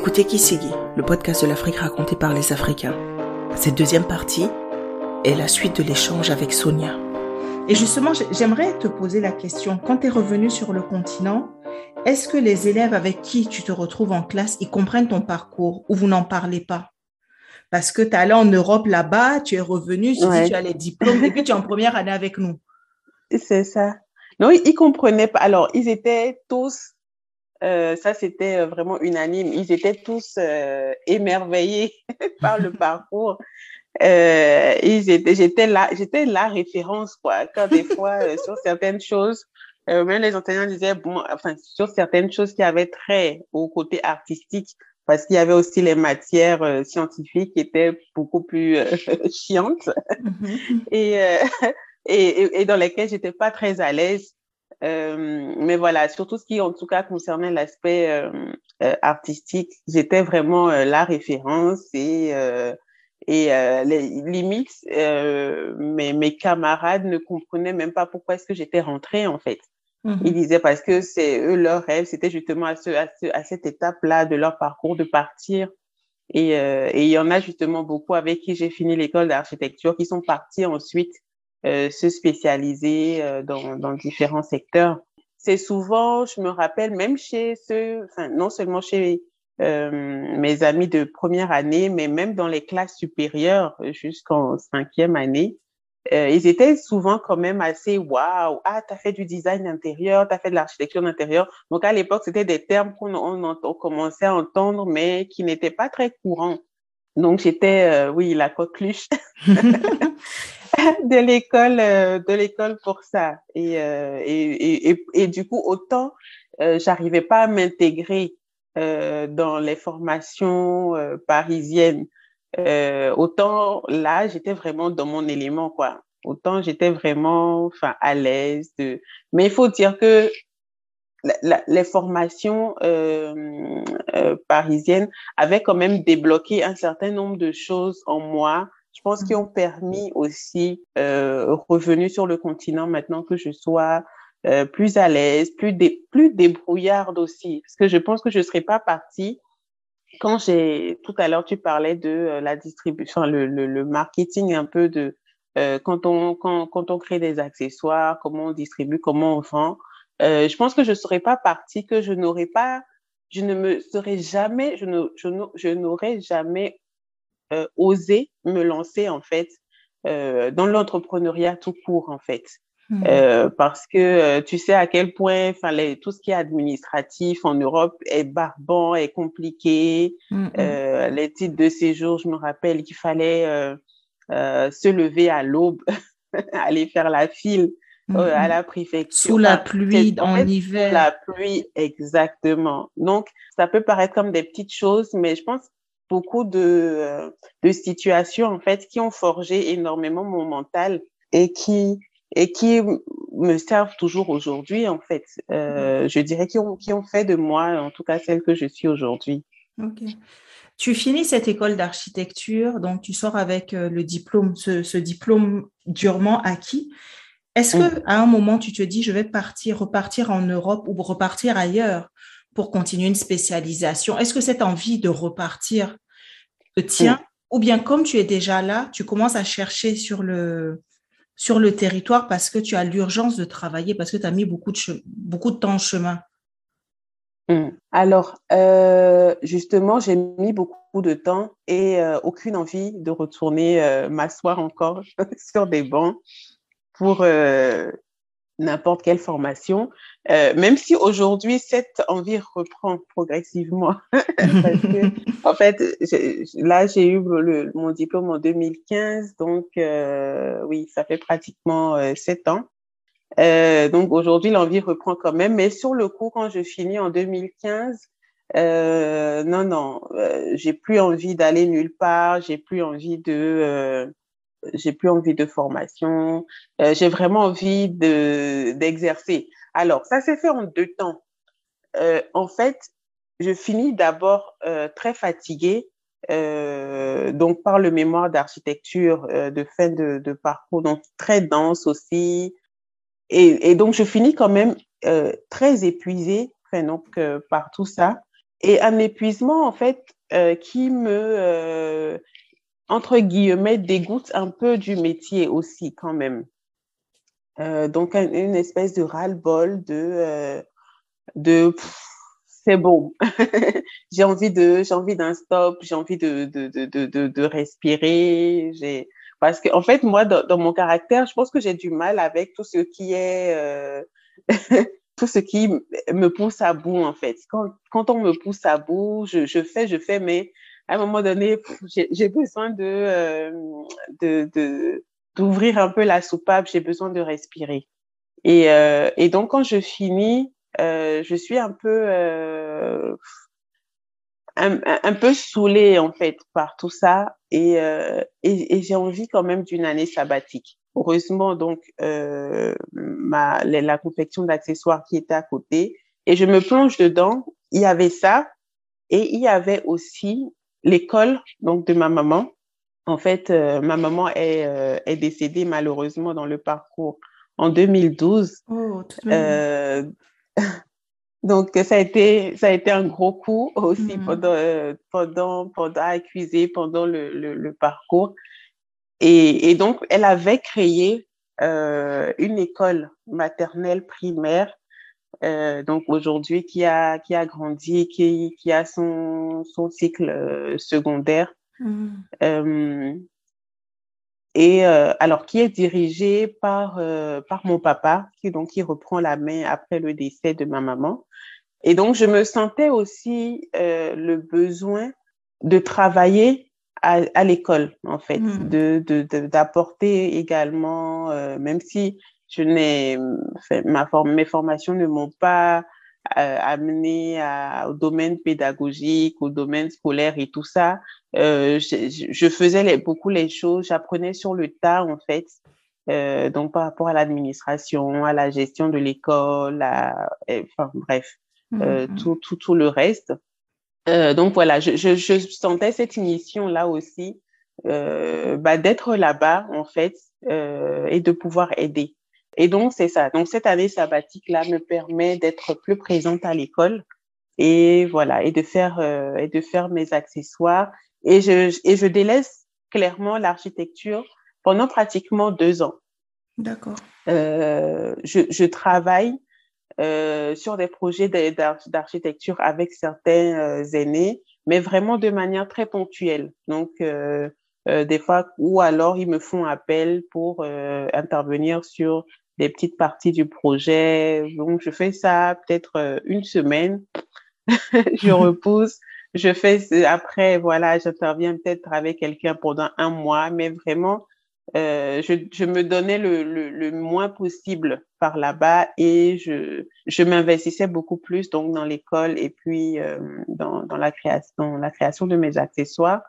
Écoutez Kisigi, le podcast de l'Afrique raconté par les Africains. Cette deuxième partie est la suite de l'échange avec Sonia. Et justement, j'aimerais te poser la question, quand tu es revenu sur le continent, est-ce que les élèves avec qui tu te retrouves en classe, ils comprennent ton parcours ou vous n'en parlez pas? Parce que tu es allé en Europe là-bas, tu es revenu, tu, tu as les diplômes et puis tu es en première année avec nous. C'est ça. Non, ils, ne comprenaient pas. Alors, ils étaient tous euh, ça, c'était euh, vraiment unanime. Ils étaient tous euh, émerveillés par le parcours. Euh, ils étaient, j'étais là, j'étais la référence quoi. Quand des fois sur certaines choses, même les enseignants disaient bon, enfin sur certaines choses qui avaient trait au côté artistique, parce qu'il y avait aussi les matières scientifiques qui étaient beaucoup plus chiantes mm-hmm. et, et, et dans lesquelles j'étais pas très à l'aise. Euh, mais voilà, surtout ce qui en tout cas concernait l'aspect euh, euh artistique, j'étais vraiment euh, la référence et et les limites, mes, mes camarades ne comprenaient même pas pourquoi est-ce que j'étais rentrée en fait. Mmh Ils disaient parce que c'est eux leur rêve, c'était justement à, ce, à, ce, à cette étape-là de leur parcours de partir. Et, et il y en a justement beaucoup avec qui j'ai fini l'école d'architecture qui sont partis ensuite euh, se spécialiser euh, dans, dans, différents secteurs. C'est souvent, je me rappelle, même chez ceux, enfin, non seulement chez euh, mes amis de première année, mais même dans les classes supérieures jusqu'en cinquième année, euh, ils étaient souvent quand même assez waouh, ah, t'as fait du design intérieur, t'as fait de l'architecture d'intérieur. Donc à l'époque, c'était des termes qu'on on, on, commençait à entendre, mais qui n'étaient pas très courants. Donc j'étais, oui, la coqueluche. de l'école euh, de l'école pour ça et, euh, et, et, et, du coup autant euh, j'arrivais pas à m'intégrer euh, dans les formations euh, parisiennes autant là j'étais vraiment dans mon élément quoi autant j'étais vraiment enfin à l'aise de mais il faut dire que la, les formations parisiennes avaient quand même débloqué un certain nombre de choses en moi je pense qu'ils ont permis aussi, euh, revenu sur le continent maintenant que je sois euh, plus à l'aise, plus, dé, plus débrouillarde aussi. Parce que je pense que je ne serais pas partie quand j'ai, tout à l'heure, tu parlais de euh, la distribution, le, le, le, marketing un peu de euh, quand, on, quand, quand on crée des accessoires, comment on distribue, comment on vend. Euh, je pense que je ne serais pas partie, que je n'aurais pas, je ne me serais jamais, je ne, je n'aurais jamais euh, oser me lancer en fait euh, dans l'entrepreneuriat tout court en fait. Mmh. Euh, parce que euh, tu sais à quel point enfin tout ce qui est administratif en Europe est barbant est compliqué mmh. mmh. Euh, les titres de séjour je me rappelle qu'il fallait euh, se lever à l'aube aller faire la file mmh. à la préfecture sous la pluie en, en hiver la pluie exactement donc ça peut paraître comme des petites choses mais je pense beaucoup de, euh, de situations en fait qui ont forgé énormément mon mental et qui et qui me servent toujours aujourd'hui en fait. Euh, mmh. je dirais qui ont qui ont fait de moi en tout cas celle que je suis aujourd'hui. Ok. Tu finis cette école d'architecture, donc tu sors avec euh, le diplôme, ce, ce diplôme durement acquis. Est-ce mmh. que à un moment tu te dis je vais partir, repartir en Europe ou repartir ailleurs pour continuer une spécialisation? Est-ce que cette envie de repartir te tient? Mm. Ou bien comme tu es déjà là, tu commences à chercher sur le, sur le territoire parce que tu as l'urgence de travailler, parce que tu as mis beaucoup de, beaucoup de temps en chemin? Mm. Alors, euh, justement, j'ai mis beaucoup de temps et euh, aucune envie de retourner euh, m'asseoir encore sur des bancs pour euh, n'importe quelle formation, euh, même si aujourd'hui cette envie reprend progressivement. Parce que, en fait, là, j'ai eu le, mon diplôme en 2015, donc euh, oui, ça fait pratiquement euh, sept ans. Euh, donc aujourd'hui, l'envie reprend quand même, mais sur le coup, quand je finis en 2015, euh, non, non, j'ai plus envie d'aller nulle part, j'ai plus envie de j'ai plus envie de formation, euh, j'ai vraiment envie de d'exercer. Alors, ça s'est fait en deux temps. Euh, en fait, je finis d'abord euh, très fatiguée, donc par le mémoire d'architecture de fin de, parcours, donc très dense aussi. Et, donc, je finis quand même très épuisée, donc, par tout ça. et un épuisement en fait qui me entre guillemets dégoûte un peu du métier aussi quand même. donc une espèce de ras-le-bol de de c'est bon. j'ai envie de, j'ai envie d'un stop, j'ai envie de, de, de, de, de respirer. J'ai, parce que, en fait, moi, dans, mon caractère, je pense que j'ai du mal avec tout ce qui est, euh, tout ce qui me pousse à bout, en fait. Quand, quand on me pousse à bout, je, je fais, je fais, mais à un moment donné, j'ai besoin de, euh, de, d'ouvrir un peu la soupape, j'ai besoin de respirer. Et, euh, et donc, quand je finis, euh, je suis un peu euh, un, un, peu saoulée en fait par tout ça et, euh, et, et j'ai envie quand même d'une année sabbatique. Heureusement donc euh, ma la confection d'accessoires qui était à côté et je me plonge dedans. Il y avait ça et il y avait aussi l'école donc de ma maman. En fait, euh, ma maman est, euh, est décédée malheureusement dans le parcours en 2012. Oh, euh, donc, ça a été, ça a été un gros coup aussi mm. pendant, pendant, pendant, à pendant le, le, le parcours. Et, et, donc, elle avait créé une école maternelle primaire, euh, donc aujourd'hui qui a, qui a grandi, qui, qui a son, son cycle euh, secondaire. Mm. Euh, et alors qui est dirigé par par mon papa qui donc qui reprend la main après le décès de ma maman et donc je me sentais aussi le besoin de travailler à, à l'école en fait mmh. de d'apporter de, également même si je n'ai ma forme mes formations ne m'ont pas euh, amené à, au domaine pédagogique, au domaine scolaire et tout ça. Euh, je, je, faisais les, beaucoup les choses, j'apprenais sur le tas en fait. Euh, donc par rapport à l'administration, à la gestion de l'école, enfin bref, mmh. tout, tout, tout le reste. Euh, donc voilà, je, je, je, sentais cette mission là aussi, euh, bah, d'être là-bas en fait et de pouvoir aider. Et donc, c'est ça. Donc, cette année sabbatique-là me permet d'être plus présente à l'école et voilà, et de faire, euh, et de faire mes accessoires. Et je, et je délaisse clairement l'architecture pendant pratiquement deux ans. D'accord. Euh, je, je travaille euh, sur des projets d'architecture avec certains aînés, mais vraiment de manière très ponctuelle. Donc, euh, des fois, ou alors ils me font appel pour intervenir sur des petites parties du projet. Donc, je fais ça peut-être euh, une semaine. je repousse. Je fais après, voilà, j'interviens peut-être avec quelqu'un pendant un mois, mais vraiment, euh, je, me donnais le, moins possible par là-bas et je, m'investissais beaucoup plus donc dans l'école et puis euh, dans la création de mes accessoires.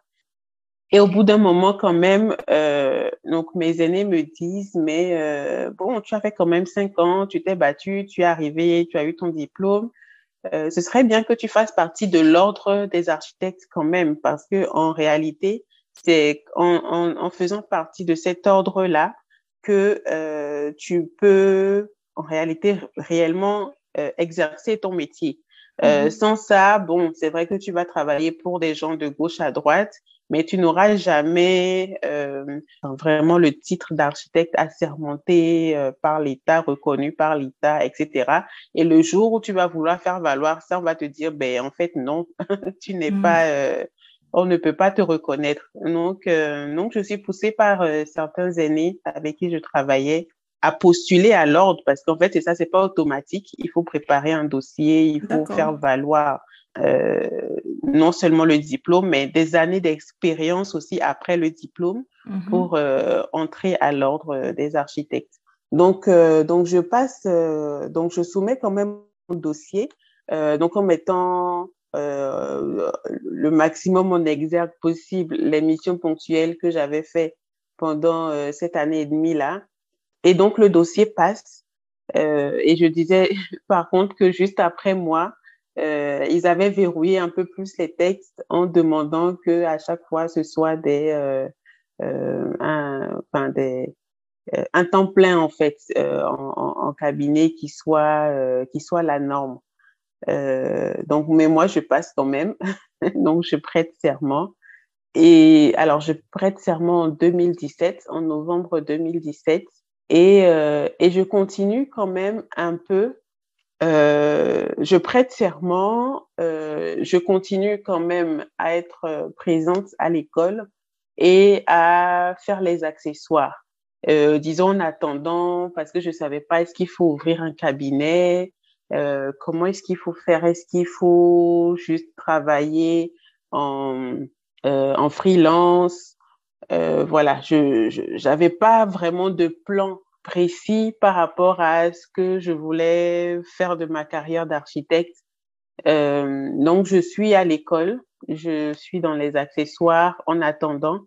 Et au bout d'un moment, quand même, euh, donc mes aînés me disent, mais euh, bon, tu as fait quand même cinq ans, tu t'es battu, tu es arrivé, tu as eu ton diplôme. Euh, ce serait bien que tu fasses partie de l'ordre des architectes quand même, parce que en réalité, c'est en, en, en, faisant partie de cet ordre-là que euh, tu peux, en réalité, réellement euh, exercer ton métier. Euh, mmh. Sans ça, bon, c'est vrai que tu vas travailler pour des gens de gauche à droite, mais tu n'auras jamais euh, vraiment le titre d'architecte assermenté euh, par l'État, reconnu par l'État, etc. Et le jour où tu vas vouloir faire valoir ça, on va te dire, ben en fait non, tu n'es mmh. pas, euh, on ne peut pas te reconnaître. Donc, euh, donc je suis poussée par euh, certains aînés avec qui je travaillais à postuler à l'ordre parce qu'en fait c'est ça, c'est pas automatique. Il faut préparer un dossier, il faut faire valoir non seulement le diplôme, mais des années d'expérience aussi après le diplôme mmh. pour euh, entrer à l'ordre des architectes. Donc, euh, donc je passe, euh, donc je soumets quand même mon dossier, euh, donc en mettant euh, le maximum en exergue possible les missions ponctuelles que j'avais fait pendant cette année et demie là. Et donc le dossier passe. et je disais par contre que juste après moi, euh, ils avaient verrouillé un peu plus les textes en demandant que à chaque fois ce soit des, euh, euh, un, enfin des, euh, un temps plein en fait euh, en, en, cabinet qui soit qui soit la norme. donc, mais moi, je passe quand même. donc, je prête serment. Et alors, je prête serment en 2017, en novembre 2017. Et, et je continue quand même un peu euh, je prête serment, euh, je continue quand même à être euh, présente à l'école et à faire les accessoires. Euh, disons en attendant, parce que je savais pas est-ce qu'il faut ouvrir un cabinet, euh, comment est-ce qu'il faut faire, est-ce qu'il faut juste travailler en, en freelance? voilà, je n'avais pas vraiment de plan précis par rapport à ce que je voulais faire de ma carrière d'architecte. Euh, donc, je suis à l'école, je suis dans les accessoires en attendant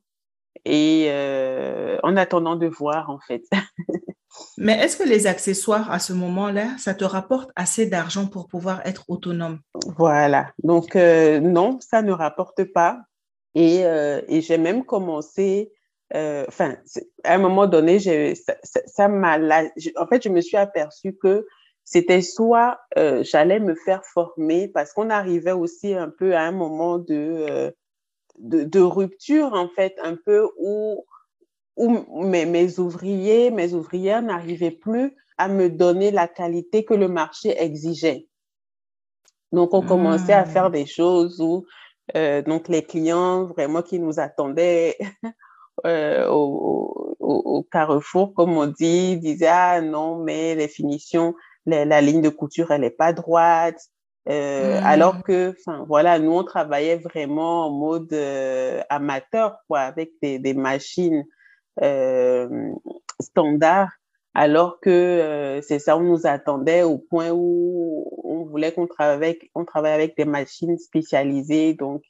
et euh, en attendant de voir en fait. Mais est-ce que les accessoires à ce moment-là, ça te rapporte assez d'argent pour pouvoir être autonome? Voilà. Donc euh, non, ça ne rapporte pas. Et, euh, et j'ai même commencé euh, enfin, à un moment donné, ça, m'a, en fait, je me suis aperçue que c'était soit euh, j'allais me faire former parce qu'on arrivait aussi un peu à un moment de, euh, de, de, rupture, en fait, un peu où, où mes, mes ouvriers, mes ouvrières n'arrivaient plus à me donner la qualité que le marché exigeait. Donc, on commençait à faire mmh. des choses où euh, donc les clients vraiment qui nous attendaient euh, au, au, au, carrefour, comme on dit, disait ah non mais les finitions, la ligne de couture elle est pas droite. Euh, mmh. Alors que, enfin voilà, nous on travaillait vraiment en mode euh, amateur quoi, avec des, des machines euh, standards. Alors que euh, c'est ça, on nous attendait au point où on voulait qu'on travaille avec, on travaille avec des machines spécialisées, donc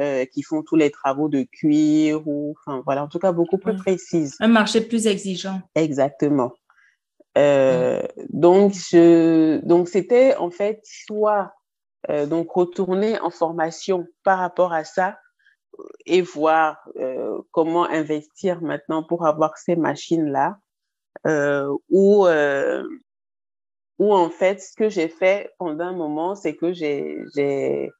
euh, qui font tous les travaux de cuir ou, enfin voilà, en tout cas beaucoup plus précises. Un marché plus exigeant. Exactement. Euh, donc je, donc c'était en fait soit euh, donc retourner en formation par rapport à ça et voir comment investir maintenant pour avoir ces machines là ou ou en fait ce que j'ai fait pendant un moment c'est que j'ai j'ai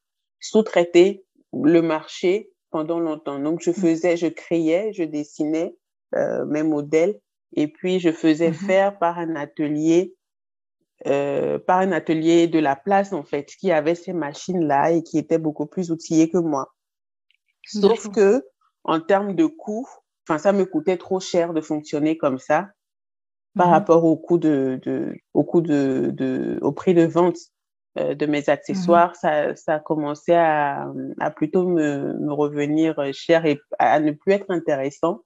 sous-traité le marché pendant longtemps. Donc, je faisais, je créais, je dessinais euh, mes modèles. Et puis je faisais mmh faire par un atelier, euh, par un atelier de la place en fait, qui avait ces machines-là et qui était beaucoup plus outillé que moi. Sauf que en termes de coûts, enfin, ça me coûtait trop cher de fonctionner comme ça par mmh rapport au coût de, de au coût de, de, au prix de vente de mes mmh accessoires, ça, ça a commencé à, à plutôt me, me, revenir cher et à ne plus être intéressant.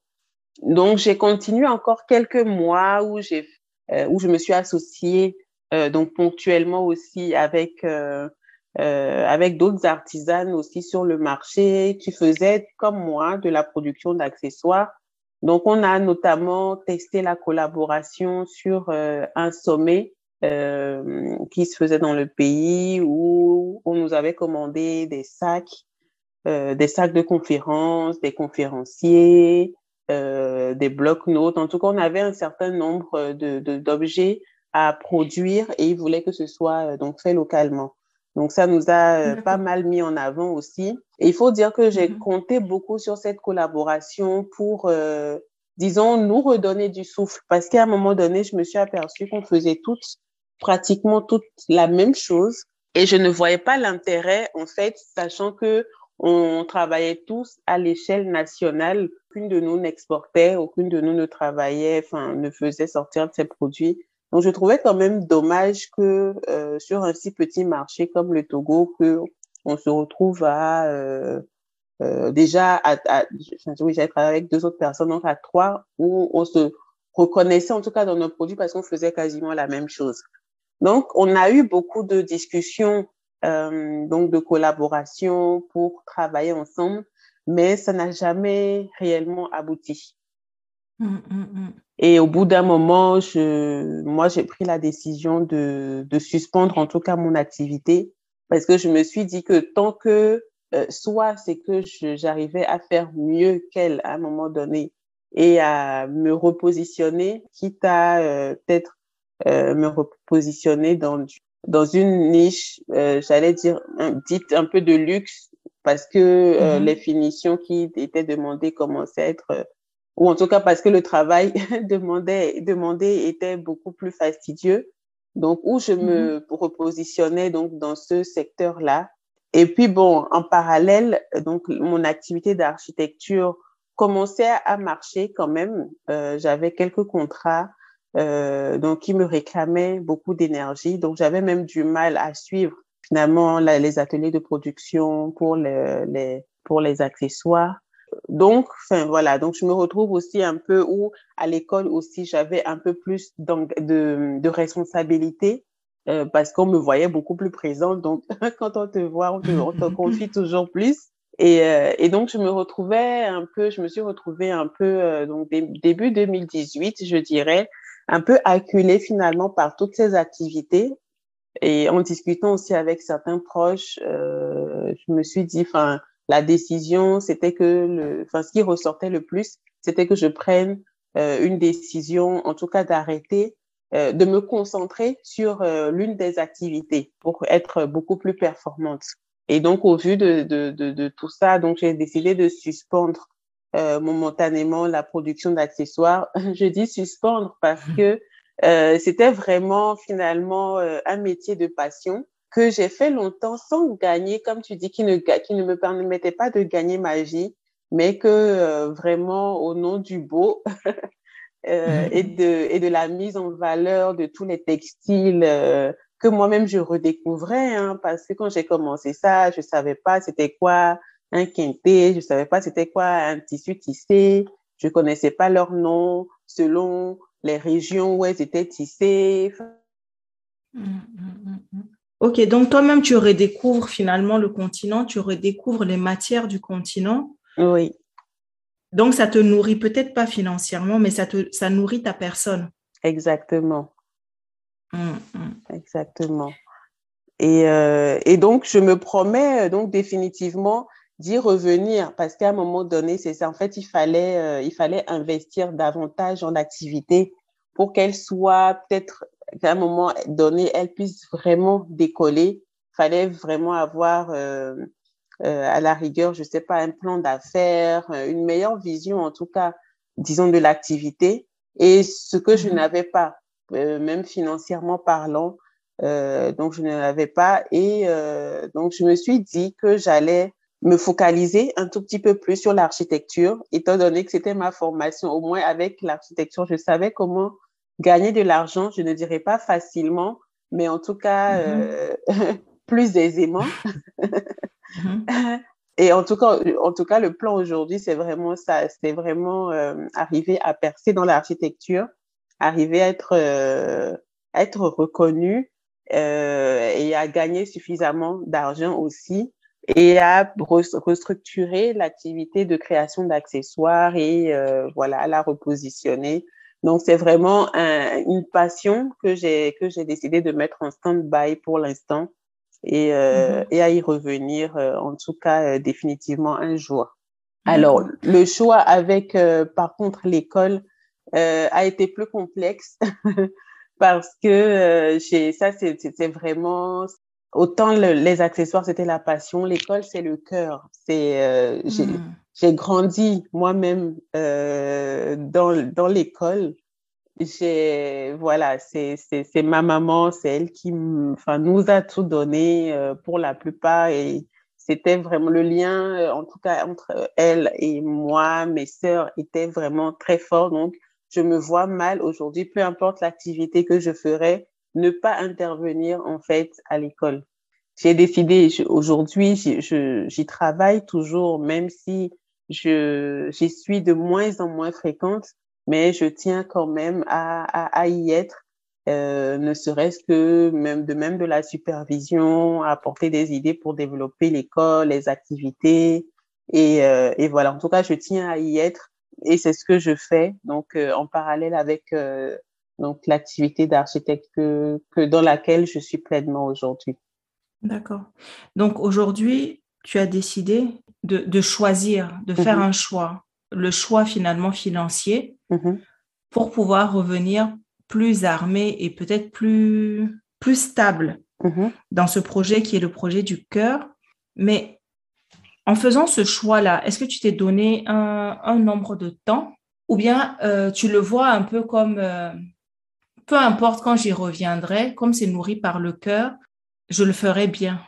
Donc, j'ai continué encore quelques mois où j'ai, euh, où je me suis associée euh, donc ponctuellement aussi avec euh, euh, avec d'autres artisanes aussi sur le marché qui faisaient comme moi de la production d'accessoires. Donc, on a notamment testé la collaboration sur un sommet euh, qui se faisait dans le pays où on nous avait commandé des sacs, euh, des sacs de conférences, des conférenciers, euh, des blocs-notes. En tout cas, on avait un certain nombre de, d'objets à produire et ils voulaient que ce soit euh, donc fait localement. Donc ça nous a euh, pas mal mis en avant aussi. Et il faut dire que j'ai mm-hmm. compté beaucoup sur cette collaboration pour, euh, disons, nous redonner du souffle. Parce qu'à un moment donné, je me suis aperçue qu'on faisait toutes pratiquement toute la même chose et je ne voyais pas l'intérêt en fait, sachant que on travaillait tous à l'échelle nationale. Aucune de nous n'exportait, aucune de nous ne travaillait, enfin ne faisait sortir de ses produits. Donc je trouvais quand même dommage que euh, sur un si petit marché comme le Togo, que on se retrouve à euh, euh, déjà à, à oui j'avais travaillé avec deux autres personnes donc à trois où on se reconnaissait en tout cas dans nos produits parce qu'on faisait quasiment la même chose. Donc, on a eu beaucoup de discussions, euh, donc de collaboration pour travailler ensemble, mais ça n'a jamais réellement abouti. Mmh, mmh, mmh. Et au bout d'un moment, je, moi, j'ai pris la décision de, de suspendre en tout cas mon activité parce que je me suis dit que tant que euh, soit c'est que j'arrivais à faire mieux qu'elle à un moment donné et à me repositionner, quitte à euh, peut-être euh, me repositionner dans dans une niche, euh, j'allais dire, un, dite un peu de luxe, parce que euh, mm-hmm. les finitions qui étaient demandées commençaient à être, ou en tout cas parce que le travail demandé, demandé était beaucoup plus fastidieux. Donc, où je me mm-hmm. repositionnais donc dans ce secteur-là. Et puis, bon, en parallèle, donc, mon activité d'architecture commençait à marcher quand même. Euh, j'avais quelques contrats euh, donc qui me réclamaient beaucoup d'énergie. Donc j'avais même du mal à suivre finalement les ateliers de production pour les, pour les accessoires. Donc, enfin voilà, donc je me retrouve aussi un peu où à l'école aussi j'avais un peu plus de, de responsabilité euh, parce qu'on me voyait beaucoup plus présente. Donc, quand on te voit, on te, on te confie toujours plus. Et, euh, et, donc, je me retrouvais un peu, je me suis retrouvée un peu, euh, donc début 2018, je dirais, un peu acculée finalement par toutes ces activités. Et en discutant aussi avec certains proches, euh, je me suis dit, enfin, la décision, c'était que, le, enfin, ce qui ressortait le plus, c'était que je prenne euh, une décision, en tout cas d'arrêter, euh, de me concentrer sur l'une des activités pour être beaucoup plus performante. Et donc, au vu de, de, de, de tout ça, donc j'ai décidé de suspendre euh, momentanément la production d'accessoires. Je dis suspendre parce que euh, c'était vraiment finalement euh, un métier de passion que j'ai fait longtemps sans gagner, comme tu dis, qui ne, qui ne me permettait pas de gagner ma vie, mais que euh, vraiment au nom du beau euh, et, de, et de la mise en valeur de tous les textiles que moi-même je redécouvrais, hein, parce que quand j'ai commencé ça, je savais pas c'était quoi un quinté, je savais pas c'était quoi un tissu tissé, je connaissais pas leur nom selon les régions où elles étaient tissées. Mmh, mmh, mmh, ok, donc toi-même tu redécouvres finalement le continent, tu redécouvres les matières du continent. Oui. Donc ça te nourrit peut-être pas financièrement, mais ça te ça nourrit ta personne. Exactement. Exactement. Et, euh, et donc, je me promets euh, donc définitivement d'y revenir parce qu'à un moment donné, c'est ça. En fait, il fallait, euh, il fallait investir davantage en activité pour qu'elle soit peut-être qu'à un moment donné, elle puisse vraiment décoller. Il fallait vraiment avoir euh, euh, à la rigueur, je sais pas, un plan d'affaires, une meilleure vision en tout cas, disons, de l'activité. Et ce que je mmh n'avais pas. Euh, même financièrement parlant. Euh, donc, je ne l'avais pas. Et euh, donc, je me suis dit que j'allais me focaliser un tout petit peu plus sur l'architecture, étant donné que c'était ma formation. Au moins, avec l'architecture, je savais comment gagner de l'argent. Je ne dirais pas facilement, mais en tout cas, mm-hmm. plus aisément. Mm-hmm. Et en tout cas, en tout cas, le plan aujourd'hui, c'est vraiment ça. C'est vraiment arriver à percer dans l'architecture arriver à être, euh, être reconnu euh, et à gagner suffisamment d'argent aussi et à restructurer l'activité de création d'accessoires et euh, voilà à la repositionner. Donc c'est vraiment un, une passion que j'ai que j'ai décidé de mettre en stand-by pour l'instant et, euh, mm-hmm. et à y revenir euh, en tout cas euh, définitivement un jour. Alors le choix avec par contre l'école euh, a été plus complexe parce que euh, j'ai ça c'était vraiment autant les accessoires c'était la passion. L'école c'est le cœur. C'est euh, hmm. j'ai grandi moi-même euh, dans dans l'école. J'ai voilà c'est c'est ma maman c'est elle qui enfin nous a tout donné euh, pour la plupart. Et c'était vraiment le lien en tout cas entre elle et moi. Mes sœurs était vraiment très fort donc je me vois mal aujourd'hui, peu importe l'activité que je ferais, ne pas intervenir en fait à l'école. J'ai décidé aujourd'hui, j'y travaille toujours, même si je j'y suis de moins en moins fréquente, mais je tiens quand même à, à, à y être, euh, ne serait-ce que même de même de la supervision, apporter des idées pour développer l'école, les activités, et, euh, et voilà. En tout cas, je tiens à y être et c'est ce que je fais donc euh, en parallèle avec euh, donc l'activité d'architecte que, que dans laquelle je suis pleinement aujourd'hui. D'accord. Donc aujourd'hui, tu as décidé de, de choisir, de faire mm-hmm. un choix, le choix finalement financier mm-hmm. pour pouvoir revenir plus armé et peut-être plus plus stable mhm. dans ce projet qui est le projet du cœur. Mais en faisant ce choix-là, est-ce que tu t'es donné un, nombre de temps? Ou bien euh, tu le vois un peu comme, euh, peu importe quand j'y reviendrai, comme c'est nourri par le cœur, je le ferai bien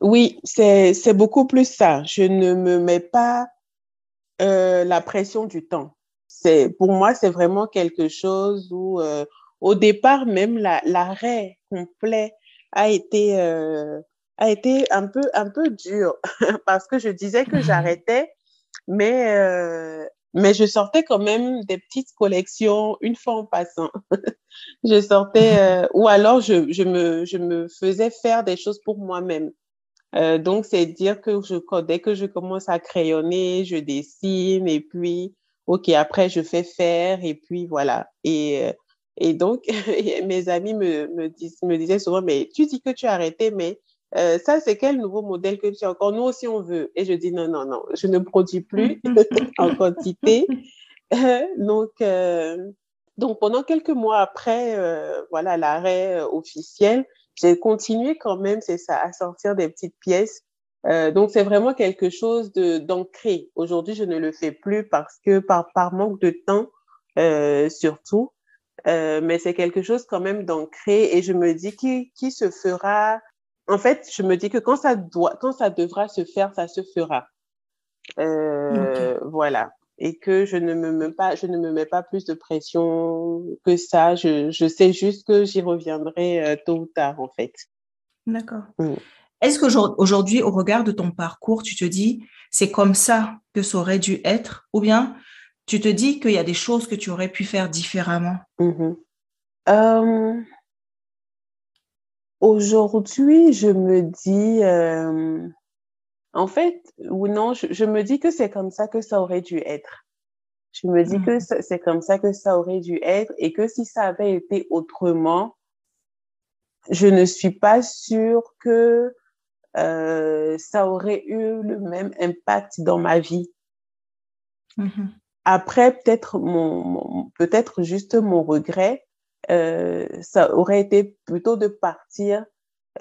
Oui, c'est beaucoup plus ça. Je ne me mets pas euh, la pression du temps. Pour moi, c'est vraiment quelque chose où, au départ, même l'arrêt complet a été a été un peu, un peu dur parce que je disais que mmh j'arrêtais, mais, euh, mais je sortais quand même des petites collections une fois en passant. je sortais, euh, ou alors je, je, me, je me faisais faire des choses pour moi-même. Euh, donc, c'est dire que je, dès que je commence à crayonner, je dessine et puis, OK, après, je fais faire et puis voilà. Et, et donc, mes amis me, me, me disaient souvent, mais tu dis que tu as arrêté, mais euh, ça, c'est quel nouveau modèle que tu as encore? Nous aussi, on veut. Et je dis, non, non, non, je ne produis plus en quantité. donc, euh, donc, pendant quelques mois après, euh, voilà, l'arrêt officiel, j'ai continué quand même, c'est ça, à sortir des petites pièces. donc, c'est vraiment quelque chose de d'ancré. Aujourd'hui, je ne le fais plus parce que par, par manque de temps, surtout. mais c'est quelque chose quand même d'ancré et je me dis qui, qui se fera en fait, je me dis que quand ça doit, quand ça devra se faire, ça se fera. Euh, Voilà. Et que je ne me mets pas, je ne me mets pas plus de pression que ça. Je, je sais juste que j'y reviendrai euh, tôt ou tard, en fait. D'accord. Mm. Est-ce qu'aujourd'hui, au regard de ton parcours, tu te dis, c'est comme ça que ça aurait dû être, ou bien tu te dis qu'il y a des choses que tu aurais pu faire différemment? Euh, Aujourd'hui, je me dis, euh, en fait, ou non, je, me dis que c'est comme ça que ça aurait dû être. Je me dis que mm. c'est comme ça que ça aurait dû être et que si ça avait été autrement, je ne suis pas sûre que euh, ça aurait eu le même impact dans ma vie. Mm-hmm. Après, peut-être mon peut-être juste mon regret, euh, ça aurait été plutôt de partir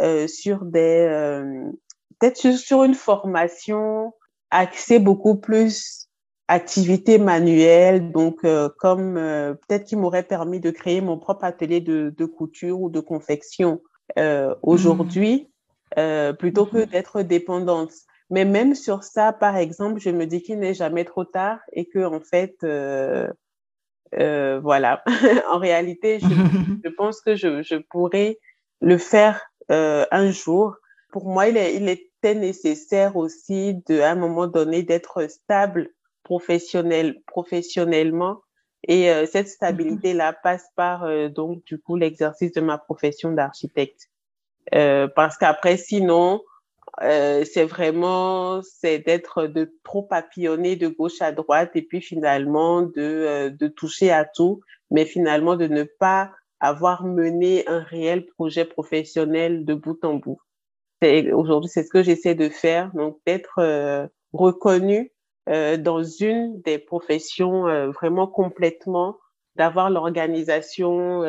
euh, sur des, euh, peut-être sur, une formation axée beaucoup plus activité manuelle, donc euh, comme euh, peut-être qui m'aurait permis de créer mon propre atelier de, de couture ou de confection aujourd'hui, mmh. plutôt que mmh. d'être dépendante. Mais même sur ça, par exemple, je me dis qu'il n'est jamais trop tard et que en fait, euh, voilà. en réalité, je, pense que je, pourrais le faire euh, un jour. Pour moi, il, il, était nécessaire aussi, de, à un moment donné, d'être stable professionnel, professionnellement. Et euh, cette stabilité-là passe par donc du coup l'exercice de ma profession d'architecte. parce qu'après, sinon, euh, c'est vraiment c'est d'être de trop papillonner de gauche à droite et puis finalement de, euh, de toucher à tout, mais finalement de ne pas avoir mené un réel projet professionnel de bout en bout. Aujourd'hui, c'est ce que j'essaie de faire, donc d'être euh, reconnu euh, dans une des professions vraiment complètement, d'avoir l'organisation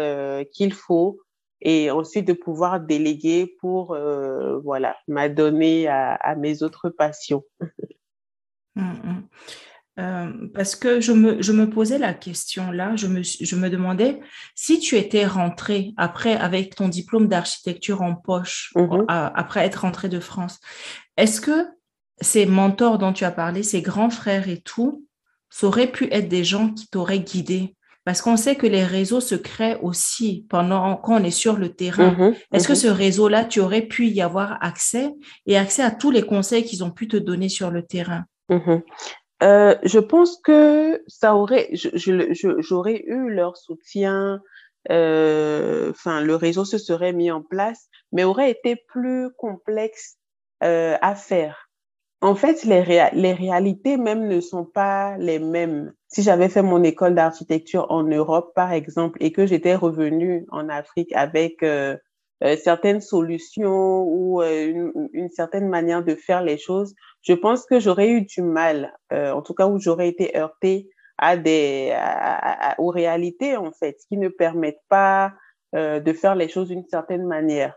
qu'il faut, et ensuite de pouvoir déléguer pour euh, voilà m'adonner à, à, mes autres passions. Mmh, mmh. Euh, parce que je me, je me posais la question là, je me, je me demandais si tu étais rentré après avec ton diplôme d'architecture en poche, mmh après être rentré de France, est-ce que ces mentors dont tu as parlé, ces grands frères et tout, ça aurait pu être des gens qui t'auraient guidé parce qu'on sait que les réseaux se créent aussi pendant quand on est sur le terrain. Mm-hmm, Est-ce que ce réseau-là, tu aurais pu y avoir accès et accès à tous les conseils qu'ils ont pu te donner sur le terrain? Mm-hmm. euh, Je pense que ça aurait, j'aurais eu leur soutien. Euh, enfin, le réseau se serait mis en place, mais aurait été plus complexe euh, à faire en fait, les, réalités même ne sont pas les mêmes. Si j'avais fait mon école d'architecture en Europe, par exemple, et que j'étais revenue en Afrique avec euh, euh, certaines solutions ou euh, une, certaine manière de faire les choses, je pense que j'aurais eu du mal, en tout cas où j'aurais été heurtée à des, aux réalités, en fait, qui ne permettent pas de faire les choses d'une certaine manière.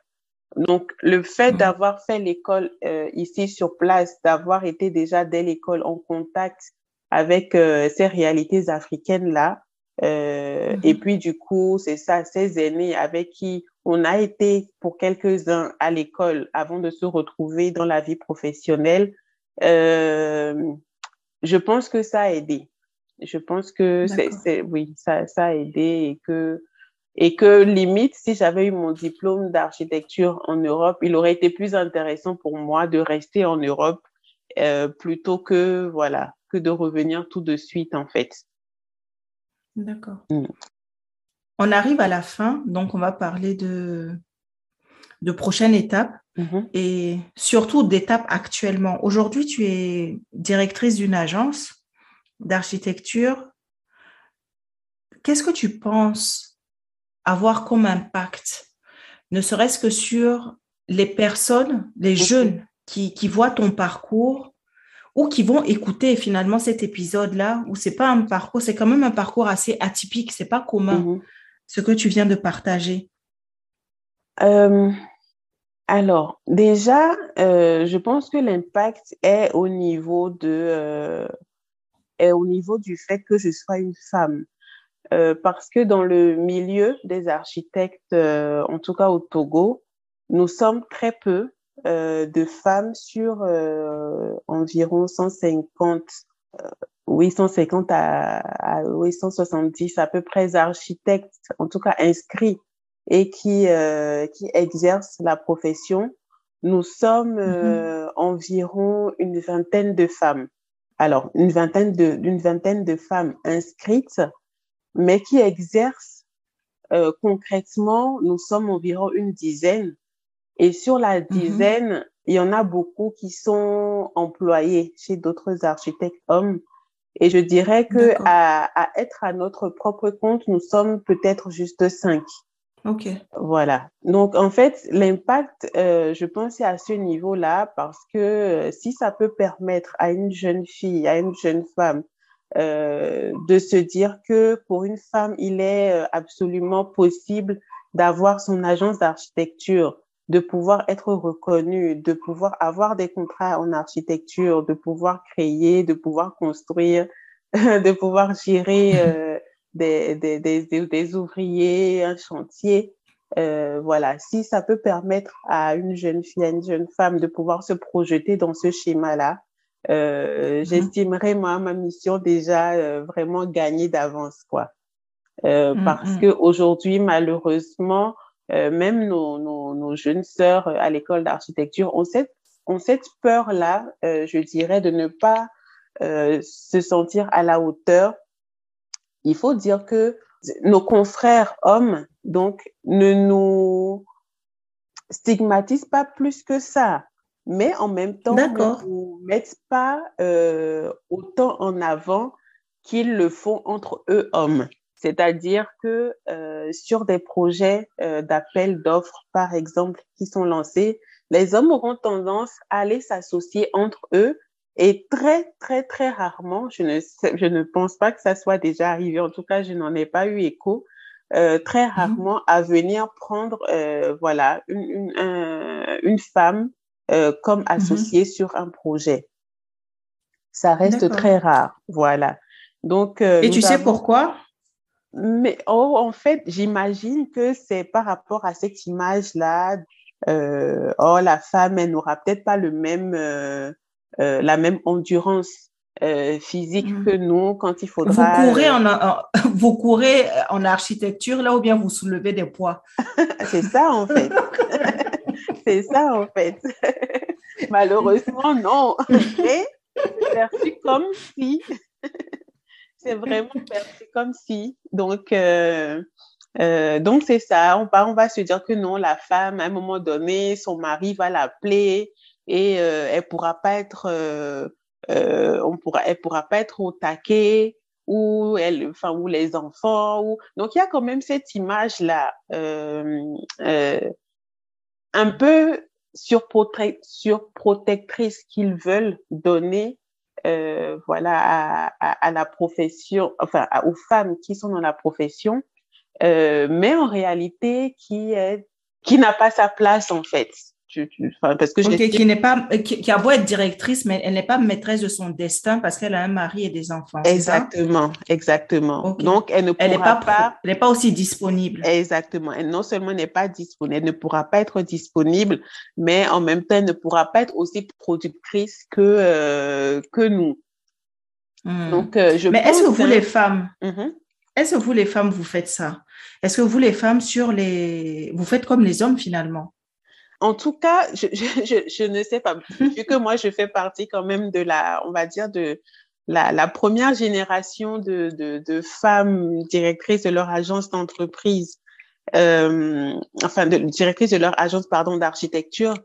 Donc, le fait mmh. d'avoir fait l'école ici sur place, d'avoir été déjà dès l'école en contact avec ces réalités africaines-là, mmh et puis du coup, c'est ça, ces aînés avec qui on a été pour quelques-uns à l'école avant de se retrouver dans la vie professionnelle, je pense que ça a aidé. Je pense que c'est, oui, ça, ça a aidé et que, et que limite, si j'avais eu mon diplôme d'architecture en Europe, il aurait été plus intéressant pour moi de rester en Europe euh, plutôt que, voilà, que de revenir tout de suite, en fait. D'accord. Mm. On arrive à la fin, donc on va parler de, de prochaines étapes mm-hmm. et surtout d'étapes actuellement. Aujourd'hui, tu es directrice d'une agence d'architecture, qu'est-ce que tu penses avoir comme impact, ne serait-ce que sur les personnes, les jeunes qui, qui, voient ton parcours ou qui vont écouter finalement cet épisode-là, où c'est pas un parcours, c'est quand même un parcours assez atypique, c'est pas commun, mhm. ce que tu viens de partager. Euh, alors, déjà, euh, je pense que l'impact est au niveau de euh, est au niveau du fait que je sois une femme. Euh, parce que dans le milieu des architectes, euh, en tout cas au Togo, nous sommes très peu euh, de femmes sur euh, environ 150, euh, oui, 150 à, à oui, 170 à peu près architectes, en tout cas inscrits et qui, euh, qui exercent la profession. Nous sommes mm-hmm. environ une vingtaine de femmes alors une vingtaine de, d'une vingtaine de femmes inscrites, mais qui exercent euh, concrètement, nous sommes environ une dizaine. Et sur la mm-hmm. dizaine, il y en a beaucoup qui sont employés chez d'autres architectes hommes. Et je dirais que à, à, être à notre propre compte, nous sommes peut-être juste cinq. Ok. Voilà. Donc, en fait, l'impact, euh, je pense, c'est à ce niveau-là parce que euh, si ça peut permettre à une jeune fille, à une jeune femme, euh, de se dire que pour une femme, il est euh, absolument possible d'avoir son agence d'architecture, de pouvoir être reconnue, de pouvoir avoir des contrats en architecture, de pouvoir créer, de pouvoir construire, de pouvoir gérer des, des, des, des ouvriers, un chantier. Euh, voilà, si ça peut permettre à une jeune fille, à une jeune femme de pouvoir se projeter dans ce schéma-là, euh, mm-hmm. j'estimerais moi ma mission déjà euh, vraiment gagnée d'avance, quoi. Euh, mm-hmm. Parce que aujourd'hui, malheureusement, euh, même nos, nos, nos, jeunes sœurs à l'école d'architecture ont cette, ont cette peur-là, je dirais, de ne pas se sentir à la hauteur il faut dire que nos confrères hommes, donc, ne nous stigmatisent pas plus que ça, mais en même temps, ne mettent pas euh, autant en avant qu'ils le font entre eux hommes. C'est-à-dire que euh, sur des projets euh, d'appel d'offres, par exemple, qui sont lancés, les hommes auront tendance à aller s'associer entre eux et très, très, très rarement, je ne, je ne pense pas que ça soit déjà arrivé, en tout cas, je n'en ai pas eu écho, euh, très mhm. rarement à venir prendre, euh, voilà, une, une, une femme euh, comme mhm. associée sur un projet. Ça reste très rare, voilà. Donc, euh, et tu sais pourquoi? Mais oh, en fait, j'imagine que c'est par rapport à cette image-là. Euh, oh, la femme, elle n'aura peut-être pas le même la même endurance euh, physique mm. que nous quand il faudra. Vous courez en, en, vous courez en architecture là ou bien vous soulevez des poids? C'est ça en fait. C'est ça en fait. Malheureusement non. Mais c'est perçu comme si. c'est vraiment perçu comme si. Donc. Euh, euh, donc c'est ça, on va, on va se dire que non, la femme, à un moment donné, son mari va l'appeler, et euh, elle pourra pas être on pourra elle pourra pas être au taquet ou elle enfin ou les enfants ou donc il y a quand même cette image là un peu surprotectrice qu'ils veulent donner euh, voilà à, la profession enfin aux femmes qui sont dans la profession mais en réalité qui est qui n'a pas sa place en fait parce que qui n'est pas, qui, a beau être directrice, mais elle n'est pas maîtresse de son destin parce qu'elle a un mari et des enfants. Exactement, exactement. Donc, elle ne pourra elle pas, elle n'est pas aussi disponible. Exactement. Elle non seulement n'est pas disponible, elle ne pourra pas être disponible, mais en même temps, elle ne pourra pas être aussi productrice que, euh, que nous. Hmm. Donc, euh, je mais est-ce que vous, les femmes, mm-hmm. est-ce que vous, les femmes, vous faites ça? Est-ce que vous, les femmes, sur les, vous faites comme les hommes finalement? En tout cas, je, je, je, ne sais pas, vu que moi, je fais partie quand même de la, on va dire, de la, la première génération de, de, de, femmes directrices de leur agence d'entreprise, euh, enfin, de, directrices de leur agence, pardon, d'architecture.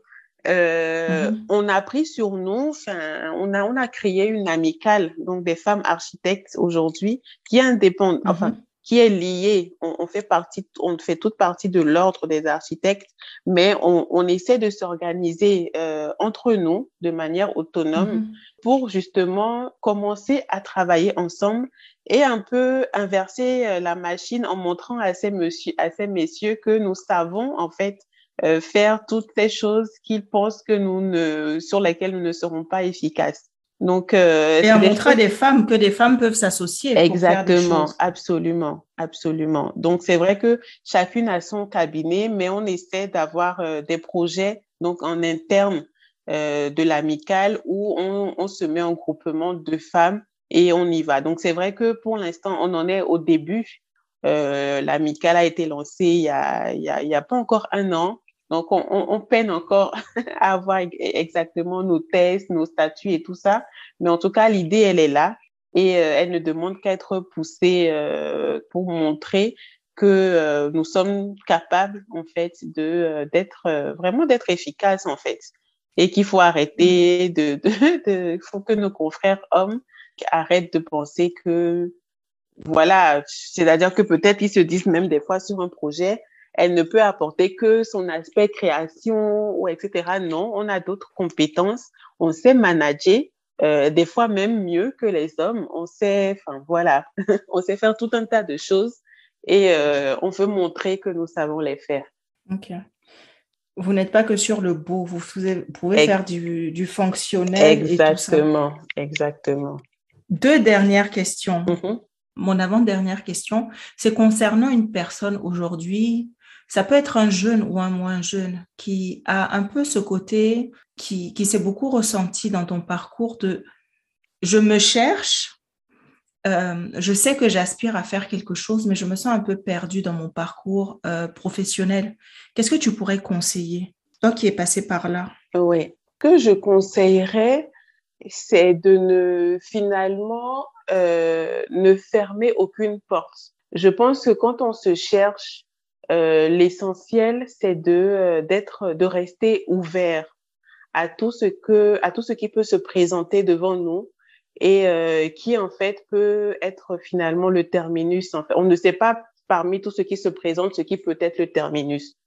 Euh, mm-hmm. On a pris sur nous, enfin, on a, on a créé une amicale, donc des femmes architectes aujourd'hui, qui indépendent, enfin, mm-hmm qui est lié. On, fait partie, on fait toute partie de l'ordre des architectes, mais on, on essaie de s'organiser euh, entre nous de manière autonome mm-hmm. pour justement commencer à travailler ensemble et un peu inverser euh, la machine en montrant à ces, monsieur, à ces messieurs que nous savons en fait euh, faire toutes ces choses qu'ils pensent que nous ne, sur lesquelles nous ne serons pas efficaces. Donc, euh, et à montrer à des femmes que des femmes peuvent s'associer. Exactement, absolument, absolument. Donc, c'est vrai que chacune a son cabinet, mais on essaie d'avoir euh, des projets donc en interne euh, de l'amicale où on, on, se met en groupement de femmes et on y va. Donc, c'est vrai que pour l'instant, on en est au début. Euh, l'amicale a été lancée il y a, il y a, il y a pas encore un an. Donc, on, on, peine encore à avoir exactement nos tests, nos statuts et tout ça. Mais en tout cas, l'idée, elle est là. Et euh, elle ne demande qu'à être poussée euh, pour montrer que euh, nous sommes capables, en fait, de d'être vraiment d'être efficaces, en fait, et qu'il faut arrêter de, de, de, faut que nos confrères hommes arrêtent de penser que voilà, c'est-à-dire que peut-être ils se disent même des fois sur un projet, elle ne peut apporter que son aspect création ou etc. Non, on a d'autres compétences. On sait manager, euh, des fois même mieux que les hommes. On sait, enfin voilà, on sait faire tout un tas de choses et euh, on veut montrer que nous savons les faire. Ok. Vous n'êtes pas que sur le beau, vous, pouvez faire du, du fonctionnel. Exactement, exactement. Deux dernières questions. Mm-hmm. Mon avant-dernière question, c'est concernant une personne aujourd'hui ça peut être un jeune ou un moins jeune qui a un peu ce côté qui, qui s'est beaucoup ressenti dans ton parcours de je me cherche, euh, je sais que j'aspire à faire quelque chose, mais je me sens un peu perdue dans mon parcours euh, professionnel. Qu'est-ce que tu pourrais conseiller, toi qui es passé par là Oui, que je conseillerais, c'est de ne finalement euh, ne fermer aucune porte. Je pense que quand on se cherche, euh, l'essentiel, c'est de euh, d'être, de rester ouvert à tout ce que, à tout ce qui peut se présenter devant nous et euh, qui en fait peut être finalement le terminus. En fait, on ne sait pas parmi tout ce qui se présente ce qui peut être le terminus.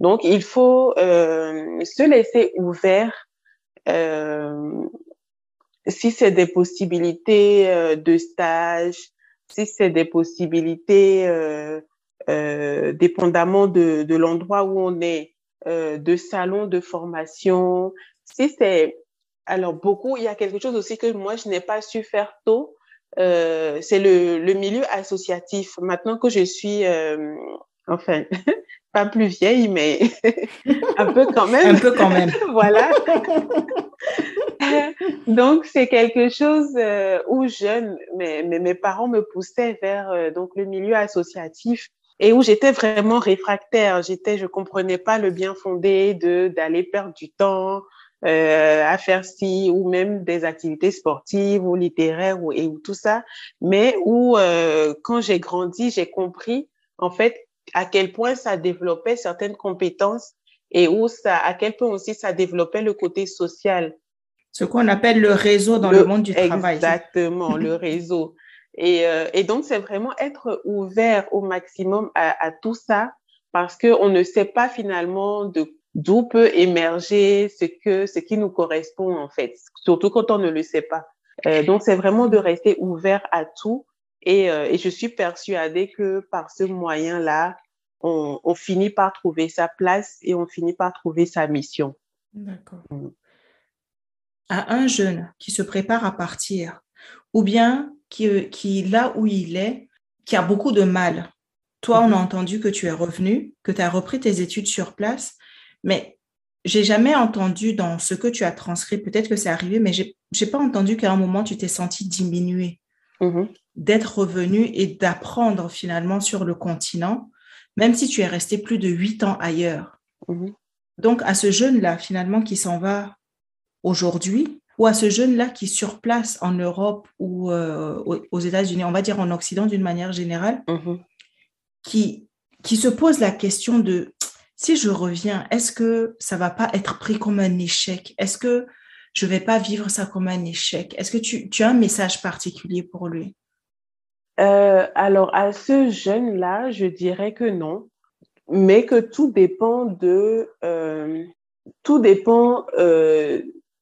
Donc, il faut se laisser ouvert. si c'est des possibilités de stage, si c'est des possibilités euh, dépendamment de, de l'endroit où on est, euh, de salons de formation. Si c'est alors beaucoup, il y a quelque chose aussi que moi je n'ai pas su faire tôt. Euh, c'est le, le milieu associatif. Maintenant que je suis, euh, enfin, pas plus vieille, mais un peu quand même. Un peu quand même. voilà. donc c'est quelque chose euh, où jeune, mais, mais, mes parents me poussaient vers euh, donc le milieu associatif et où j'étais vraiment réfractaire. J'étais, je comprenais pas le bien fondé de d'aller perdre du temps euh, à faire ci ou même des activités sportives ou littéraires ou, et ou tout ça. Mais où euh, quand j'ai grandi, j'ai compris en fait à quel point ça développait certaines compétences et où ça, à quel point aussi ça développait le côté social. Ce qu'on appelle le réseau dans le, monde du travail. Exactement, le réseau. Et, euh, et donc, c'est vraiment être ouvert au maximum à, tout ça parce qu'on ne sait pas finalement d'où peut émerger ce que ce qui nous correspond en fait, surtout quand on ne le sait pas. Euh, donc, c'est vraiment de rester ouvert à tout Et, et, je suis persuadée que par ce moyen-là, on, finit par trouver sa place et on finit par trouver sa mission. D'accord. À un jeune qui se prépare à partir, ou bien qui, qui là où il est, qui a beaucoup de mal. Toi, on a mm-hmm. entendu que tu es revenu, que tu as repris tes études sur place, mais j'ai jamais entendu dans ce que tu as transcrit, peut-être que c'est arrivé, mais j'ai n'ai pas entendu qu'à un moment tu t'es senti diminué, mm-hmm. d'être revenu et d'apprendre finalement sur le continent, même si tu es resté plus de huit ans ailleurs. Mm-hmm. Donc, à ce jeune-là, finalement, qui s'en va aujourd'hui, ou à ce jeune-là qui sur place en Europe ou euh, aux États-Unis, on va dire en Occident d'une manière générale, mm-hmm. qui, qui se pose la question de si je reviens, est-ce que ça va pas être pris comme un échec? Est-ce que je vais pas vivre ça comme un échec? Est-ce que tu, tu, as un message particulier pour lui? Euh, Alors, à ce jeune-là, je dirais que non, mais que tout dépend de... Euh, tout dépend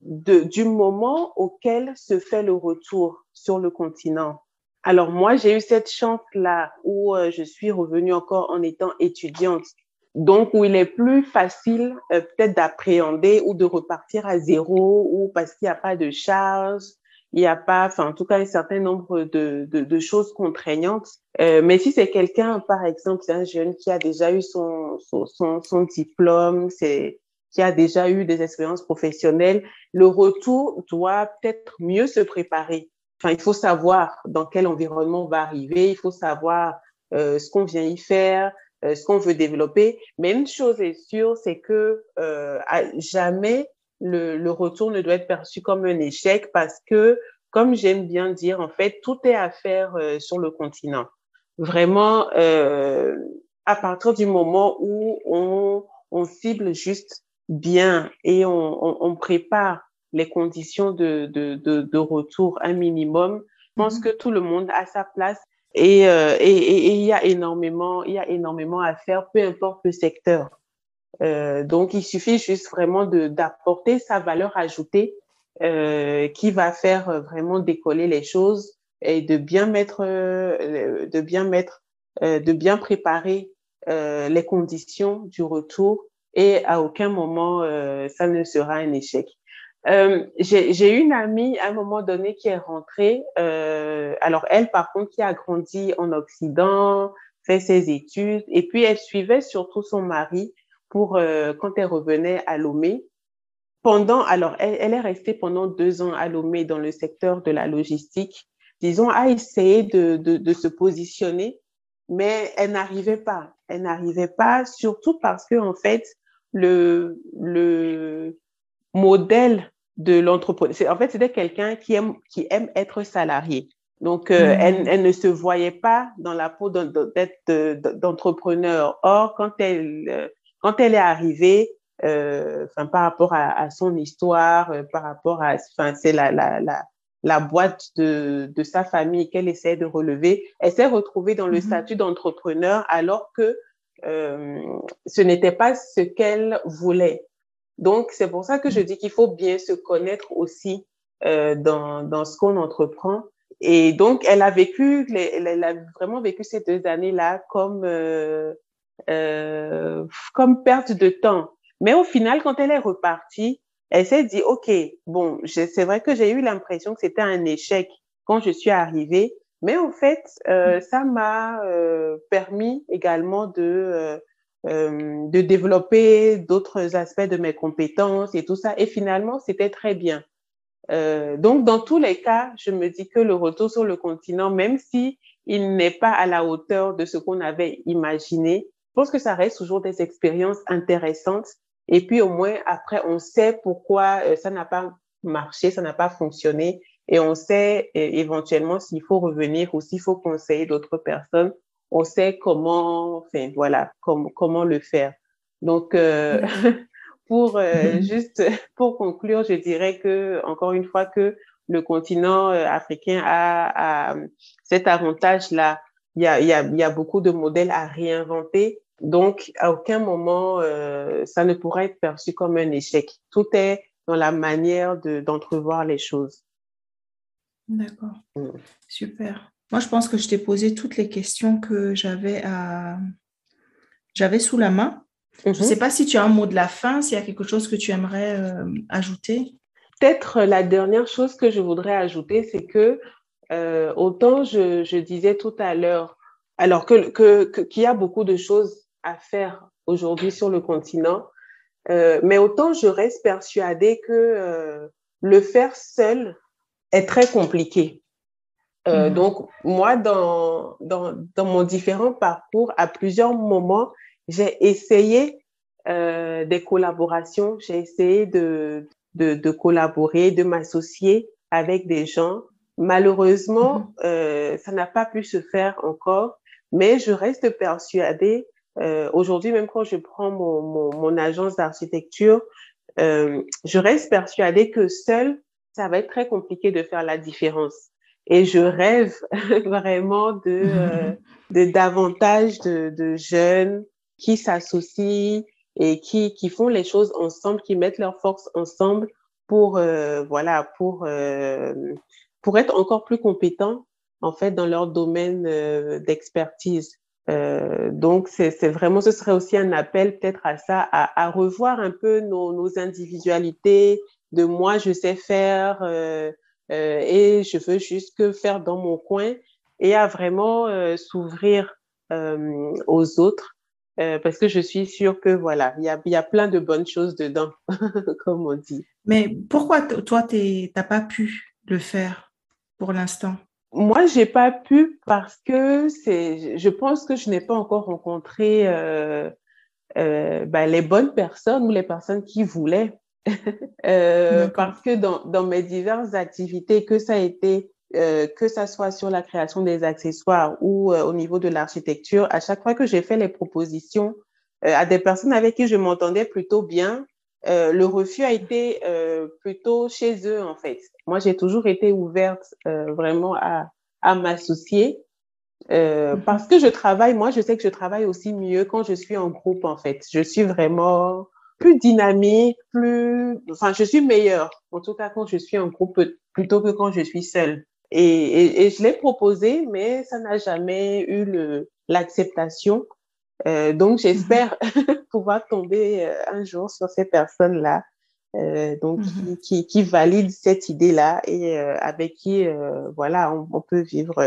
de, du moment auquel se fait le retour sur le continent. Alors moi, j'ai eu cette chance-là où je suis revenue encore en étant étudiante donc où il est plus facile euh, peut-être d'appréhender ou de repartir à zéro ou parce qu'il n'y a pas de charge, il n'y a pas, enfin en tout cas un certain nombre de, de, de choses contraignantes. Euh, mais si c'est quelqu'un, par exemple, un jeune qui a déjà eu son, son, son, son diplôme, c'est qui a déjà eu des expériences professionnelles, le retour doit peut-être mieux se préparer. Enfin, il faut savoir dans quel environnement on va arriver, il faut savoir euh, ce qu'on vient y faire, euh, ce qu'on veut développer. Mais une chose est sûre, c'est que euh, jamais le, le, retour ne doit être perçu comme un échec parce que, comme j'aime bien dire, en fait, tout est à faire euh, sur le continent. Vraiment, euh, à partir du moment où on, on cible juste bien et on, on, on prépare les conditions de, de, de, de, retour un minimum, je pense mm-hmm. que tout le monde a sa place euh, et, et, et, il y a énormément, il y a énormément à faire, peu importe le secteur. Euh, donc, il suffit juste vraiment de d'apporter sa valeur ajoutée euh, qui va faire vraiment décoller les choses et de bien mettre, euh, de bien mettre, euh, de bien préparer les conditions du retour. Et à aucun moment, ça ne sera un échec. Euh, j'ai une amie à un moment donné qui est rentrée. Euh, alors elle, par contre, qui a grandi en Occident, fait ses études, et puis elle suivait surtout son mari pour euh, quand elle revenait à Lomé. Pendant, alors elle, elle, est restée pendant deux ans à Lomé dans le secteur de la logistique, disons, à essayer de, de, de se positionner, mais elle n'arrivait pas. Elle n'arrivait pas, surtout parce que en fait, le, le modèle de l'entrepreneur. En fait, c'était quelqu'un qui aime, qui aime être salarié. Donc, euh, mmh. elle, elle, ne se voyait pas dans la peau d'être d'entrepreneur. Or, quand elle, euh, quand elle est arrivée, euh, enfin, par rapport à, à son histoire, euh, par rapport à, enfin, c'est la, la, la, la boîte de, de sa famille qu'elle essaie de relever, elle s'est retrouvée dans le mmh. statut d'entrepreneur alors que ce n'était pas ce qu'elle voulait. Donc, c'est pour ça que je dis qu'il faut bien se connaître aussi euh, dans, dans ce qu'on entreprend. Et donc, elle a vécu, elle, a vraiment vécu ces deux années-là comme, euh, euh, comme perte de temps. Mais au final, quand elle est repartie, elle s'est dit, OK, bon, c'est vrai que j'ai eu l'impression que c'était un échec quand je suis arrivée, mais en fait, euh, ça m'a euh, permis également de euh, euh, de développer d'autres aspects de mes compétences et tout ça. Et finalement, c'était très bien. Euh, donc, dans tous les cas, je me dis que le retour sur le continent, même si il n'est pas à la hauteur de ce qu'on avait imaginé, je pense que ça reste toujours des expériences intéressantes. Et puis, au moins, après, on sait pourquoi euh, ça n'a pas marché, ça n'a pas fonctionné. Et on sait éventuellement s'il faut revenir ou s'il faut conseiller d'autres personnes on sait comment, enfin voilà, comment le faire. Donc, euh, pour euh, juste pour conclure, je dirais que encore une fois que le continent euh, africain a, a cet avantage-là. Il y a, y a, il y a beaucoup de modèles à réinventer. Donc, à aucun moment, ça ne pourra être perçu comme un échec. Tout est dans la manière d'entrevoir les choses. D'accord. Mm. Super. Moi, je pense que je t'ai posé toutes les questions que j'avais à... j'avais sous la main. Je ne mhm. sais pas si tu as un mot de la fin, s'il y a quelque chose que tu aimerais euh, ajouter. Peut-être la dernière chose que je voudrais ajouter, c'est que euh, autant je, disais tout à l'heure, alors que, qu'il y a beaucoup de choses à faire aujourd'hui sur le continent, euh, mais autant je reste persuadée que le faire seul est très compliqué. Mhm. Donc, moi, dans, dans, dans, mon différent parcours, à plusieurs moments, j'ai essayé euh, des collaborations, j'ai essayé de, de, de, collaborer, de m'associer avec des gens. Malheureusement, mhm. euh, ça n'a pas pu se faire encore, mais je reste persuadée, euh, aujourd'hui même quand je prends mon, mon, mon agence d'architecture, euh, je reste persuadée que seul, ça va être très compliqué de faire la différence. Et je rêve vraiment de, euh, de davantage de, de jeunes qui s'associent et qui, qui font les choses ensemble, qui mettent leurs forces ensemble pour, euh, voilà, pour, euh, pour être encore plus compétents, en fait, dans leur domaine euh, d'expertise. Euh, donc, c'est vraiment, ce serait aussi un appel peut-être à ça, à, à, revoir un peu nos, nos, individualités, de moi, je sais faire euh, euh, et je veux juste que faire dans mon coin, et à vraiment s'ouvrir aux autres euh, parce que je suis sûre que voilà, il y a, y a, plein de bonnes choses dedans, comme on dit. Mais pourquoi toi, tu n'as pas pu le faire pour l'instant? Moi, j'ai pas pu parce que c'est, je pense que je n'ai pas encore rencontré euh, euh, ben, les bonnes personnes ou les personnes qui voulaient. Euh, parce que dans, dans mes diverses activités, que ça a été euh, que ça soit sur la création des accessoires ou euh, au niveau de l'architecture, à chaque fois que j'ai fait les propositions euh, à des personnes avec qui je m'entendais plutôt bien, le refus a été plutôt chez eux en fait. Moi, j'ai toujours été ouverte vraiment à, à m'associer mhm. parce que je travaille. Moi, je sais que je travaille aussi mieux quand je suis en groupe en fait. Je suis vraiment plus dynamique, plus, enfin, je suis meilleure. En tout cas, quand je suis en groupe plutôt que quand je suis seule. Et, et, je l'ai proposé, mais ça n'a jamais eu l'acceptation. Euh, donc, j'espère mhm. pouvoir tomber euh, un jour sur ces personnes-là, euh, donc mhm. qui, qui, valident cette idée-là et euh, avec qui, voilà, on, on, peut vivre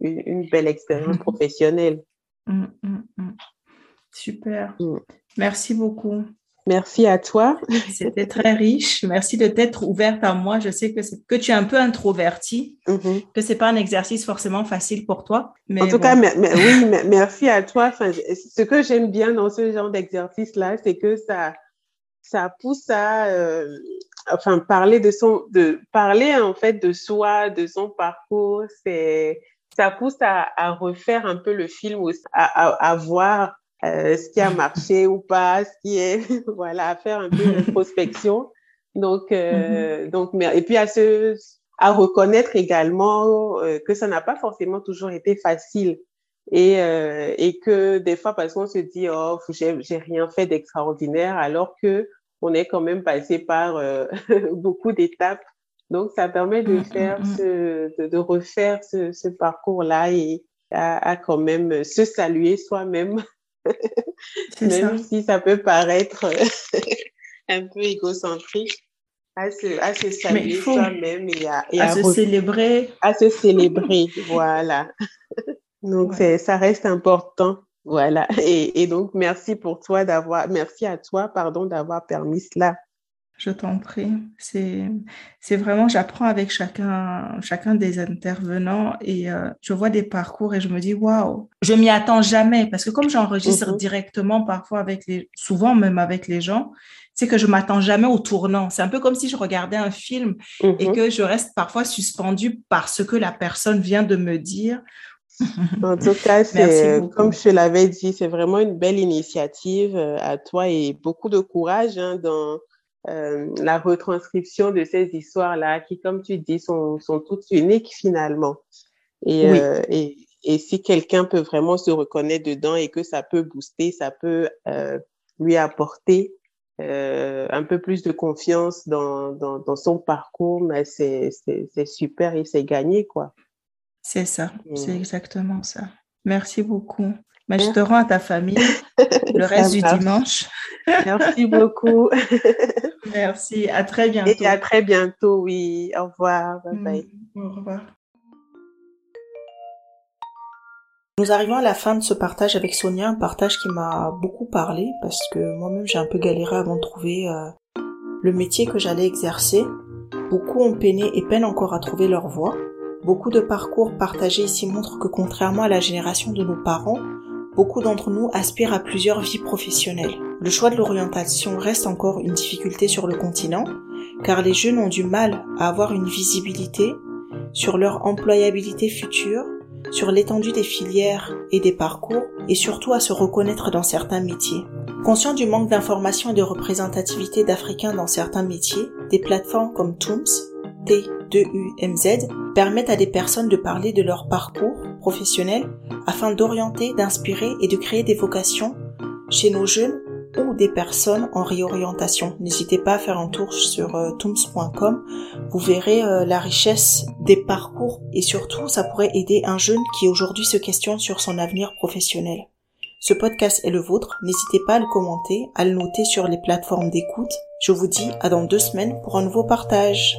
une, une, belle expérience mhm. professionnelle. Mm, mm, mm. Super. Merci beaucoup. Merci à toi. C'était très riche. Merci de t'être ouverte à moi. Je sais que, que tu es un peu introvertie, mm-hmm. que c'est pas un exercice forcément facile pour toi. Mais en tout cas, mais, oui, merci à toi. Enfin, ce que j'aime bien dans ce genre d'exercice-là, c'est que ça, ça pousse à, euh, enfin, parler de son, de parler en fait de soi, de son parcours. Ça pousse à, à, refaire un peu le film, à, à, à voir euh, ce qui a marché ou pas, ce qui est, voilà, à faire un peu d'introspection. Donc, euh, mm-hmm. donc, et puis à se, à reconnaître également euh, que ça n'a pas forcément toujours été facile et euh, et que des fois parce qu'on se dit oh j'ai j'ai rien fait d'extraordinaire alors que on est quand même passé par euh, beaucoup d'étapes. Donc, ça permet de mm-hmm. faire ce, de, de refaire ce, ce parcours là et à, à quand même se saluer soi-même Même si ça peut paraître un peu égocentrique, à se, à se saluer soi-même et à, et à, se célébrer. À se célébrer, voilà. Donc, ça reste important. Voilà. Et, et donc, merci pour toi d'avoir, merci à toi, pardon, d'avoir permis cela. Je t'en prie. C'est, c'est vraiment, j'apprends avec chacun, chacun des intervenants et euh, je vois des parcours et je me dis, waouh, je m'y attends jamais parce que comme j'enregistre mm-hmm. directement parfois avec les, souvent même avec les gens, c'est que je m'attends jamais au tournant. C'est un peu comme si je regardais un film et mm-hmm. que je reste parfois suspendue par ce que la personne vient de me dire. En tout cas, c'est, comme je l'avais dit, c'est vraiment une belle initiative euh, à toi et beaucoup de courage hein, dans, euh, la retranscription de ces histoires-là qui, comme tu dis, sont, sont toutes uniques finalement. Et, euh, et, et, si quelqu'un peut vraiment se reconnaître dedans et que ça peut booster, ça peut euh, lui apporter euh, un peu plus de confiance dans, dans, dans son parcours, mais c'est super et c'est gagné, quoi. C'est ça, c'est exactement ça. Merci beaucoup. Mais je te rends à ta famille le reste du dimanche. Merci beaucoup. Merci. À très bientôt. Et à très bientôt, oui. Au revoir. Bye bye. Mm, au revoir. Nous arrivons à la fin de ce partage avec Sonia, un partage qui m'a beaucoup parlé parce que moi-même j'ai un peu galéré avant de trouver euh, le métier que j'allais exercer. Beaucoup ont peiné et peinent encore à trouver leur voie. Beaucoup de parcours partagés ici montrent que contrairement à la génération de nos parents, beaucoup d'entre nous aspirent à plusieurs vies professionnelles. Le choix de l'orientation reste encore une difficulté sur le continent, car les jeunes ont du mal à avoir une visibilité sur leur employabilité future, sur l'étendue des filières et des parcours, et surtout à se reconnaître dans certains métiers. Conscient du manque d'information et de représentativité d'Africains dans certains métiers, des plateformes comme Tooms, T2UMZ, permettent à des personnes de parler de leur parcours professionnel afin d'orienter, d'inspirer et de créer des vocations chez nos jeunes ou des personnes en réorientation. N'hésitez pas à faire un tour sur euh, tooms.com. Vous verrez euh, la richesse des parcours et surtout ça pourrait aider un jeune qui aujourd'hui se questionne sur son avenir professionnel. Ce podcast est le vôtre. N'hésitez pas à le commenter, à le noter sur les plateformes d'écoute. Je vous dis à dans deux semaines pour un nouveau partage.